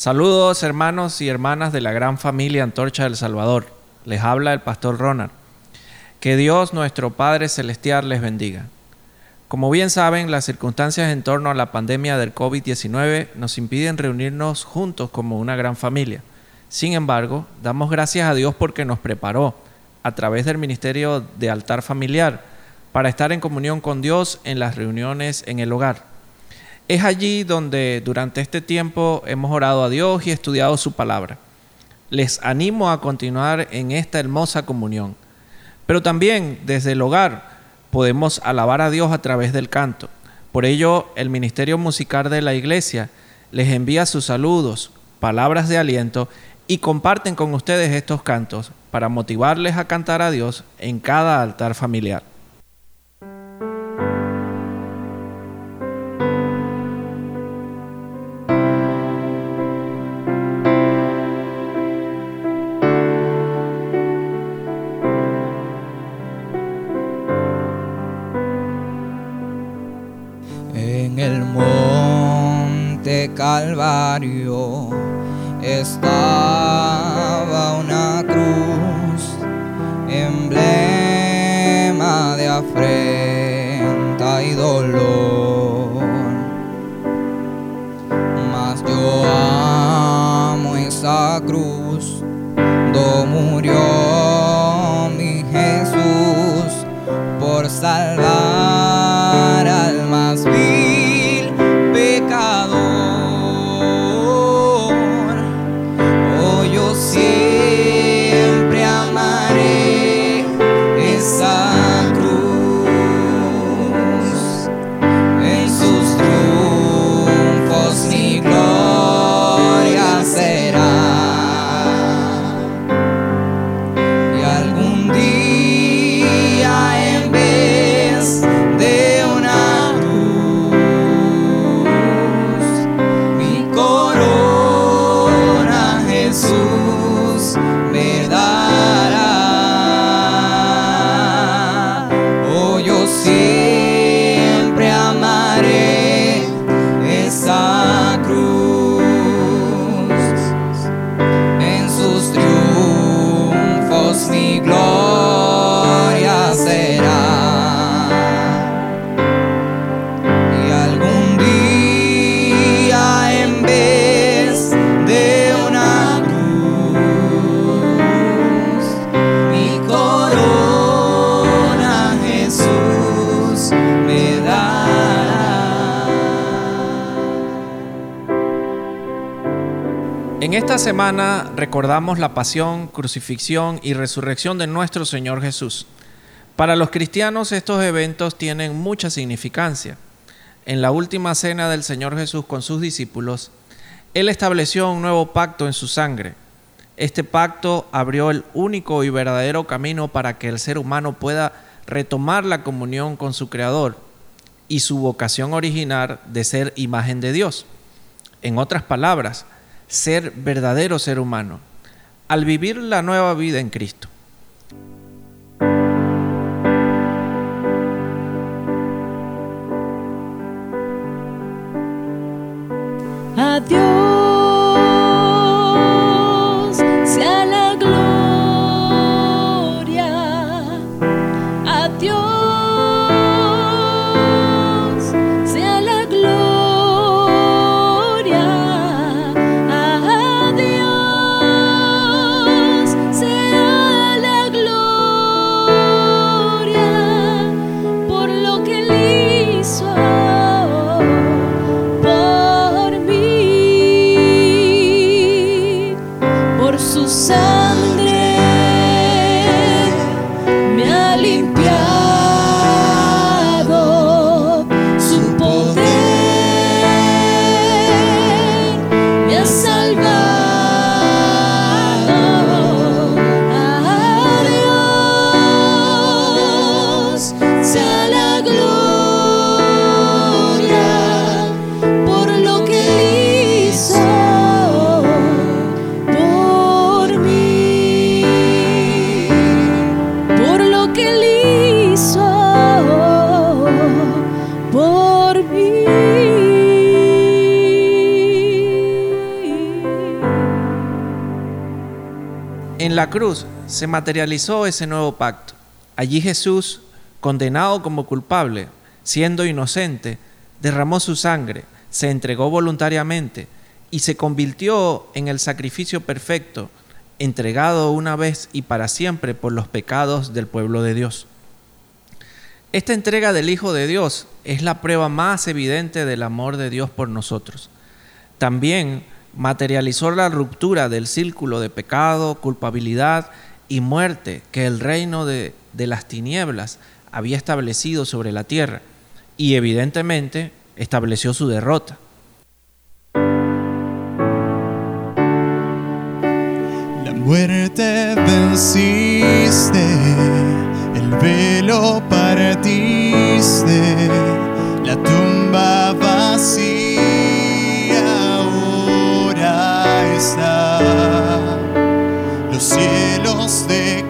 Saludos hermanos y hermanas de la gran familia Antorcha del Salvador. Les habla el pastor Ronald. Que Dios nuestro Padre Celestial les bendiga. Como bien saben, las circunstancias en torno a la pandemia del COVID-19 nos impiden reunirnos juntos como una gran familia. Sin embargo, damos gracias a Dios porque nos preparó, a través del Ministerio de Altar Familiar, para estar en comunión con Dios en las reuniones en el hogar. Es allí donde durante este tiempo hemos orado a Dios y estudiado su palabra. Les animo a continuar en esta hermosa comunión. Pero también desde el hogar podemos alabar a Dios a través del canto. Por ello, el Ministerio Musical de la Iglesia les envía sus saludos, palabras de aliento y comparten con ustedes estos cantos para motivarles a cantar a Dios en cada altar familiar. Calvario estaba una cruz, emblema de afrenta y dolor. Mas yo amo esa cruz, do murió mi Jesús por salvar esta semana recordamos la pasión, crucifixión y resurrección de nuestro Señor Jesús. Para los cristianos estos eventos tienen mucha significancia. En la última cena del Señor Jesús con sus discípulos, Él estableció un nuevo pacto en su sangre. Este pacto abrió el único y verdadero camino para que el ser humano pueda retomar la comunión con su Creador y su vocación original de ser imagen de Dios. En otras palabras, ser verdadero ser humano, al vivir la nueva vida en Cristo. Adiós. En la cruz se materializó ese nuevo pacto. Allí Jesús, condenado como culpable, siendo inocente, derramó su sangre, se entregó voluntariamente y se convirtió en el sacrificio perfecto, entregado una vez y para siempre por los pecados del pueblo de Dios. Esta entrega del Hijo de Dios es la prueba más evidente del amor de Dios por nosotros. También materializó la ruptura del círculo de pecado, culpabilidad y muerte que el reino de, de las tinieblas había establecido sobre la tierra y evidentemente estableció su derrota. La muerte venciste, el velo partiste, la tumba vacía Los cielos declaran,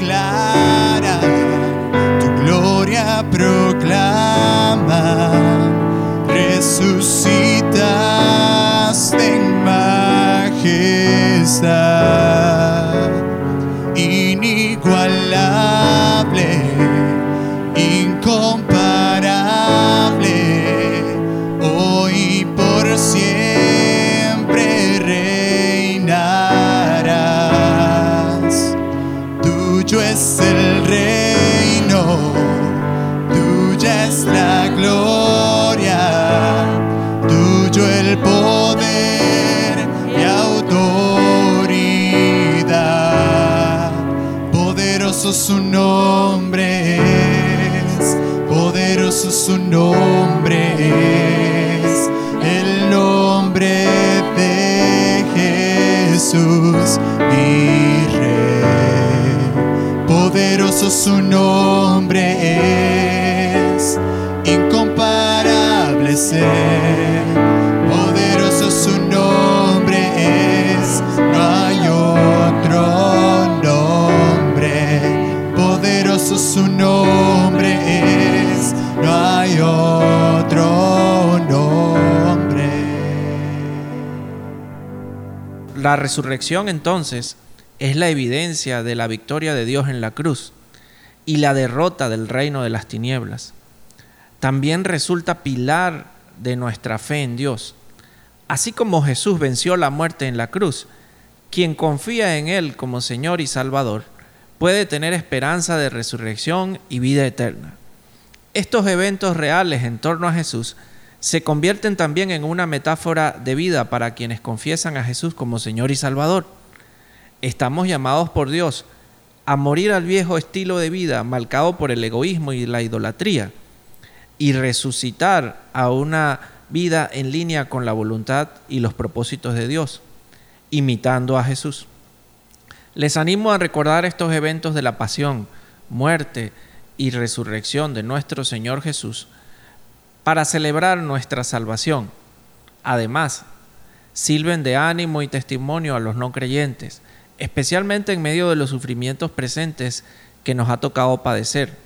Poderoso su nombre es, poderoso su nombre es, el nombre de Jesús mi rey. Poderoso su nombre La resurrección entonces es la evidencia de la victoria de Dios en la cruz y la derrota del reino de las tinieblas. También resulta pilar de nuestra fe en Dios. Así como Jesús venció la muerte en la cruz, quien confía en Él como Señor y Salvador puede tener esperanza de resurrección y vida eterna. Estos eventos reales en torno a Jesús se convierten también en una metáfora de vida para quienes confiesan a Jesús como Señor y Salvador. Estamos llamados por Dios a morir al viejo estilo de vida marcado por el egoísmo y la idolatría y resucitar a una vida en línea con la voluntad y los propósitos de Dios, imitando a Jesús. Les animo a recordar estos eventos de la pasión, muerte y resurrección de nuestro Señor Jesús para celebrar nuestra salvación. Además, sirven de ánimo y testimonio a los no creyentes, especialmente en medio de los sufrimientos presentes que nos ha tocado padecer.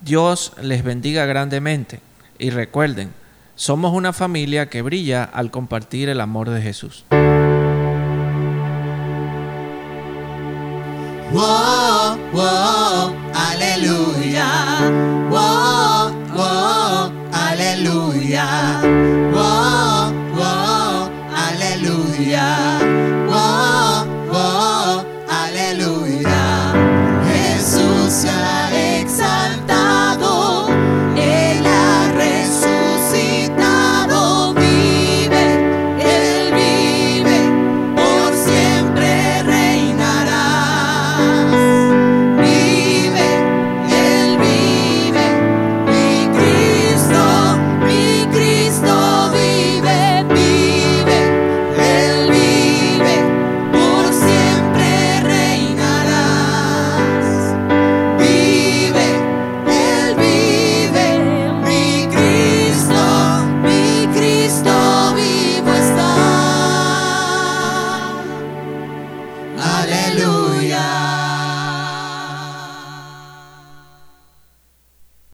Dios les bendiga grandemente y recuerden, somos una familia que brilla al compartir el amor de Jesús. Wow, wow, aleluya. hallelujah. Whoa.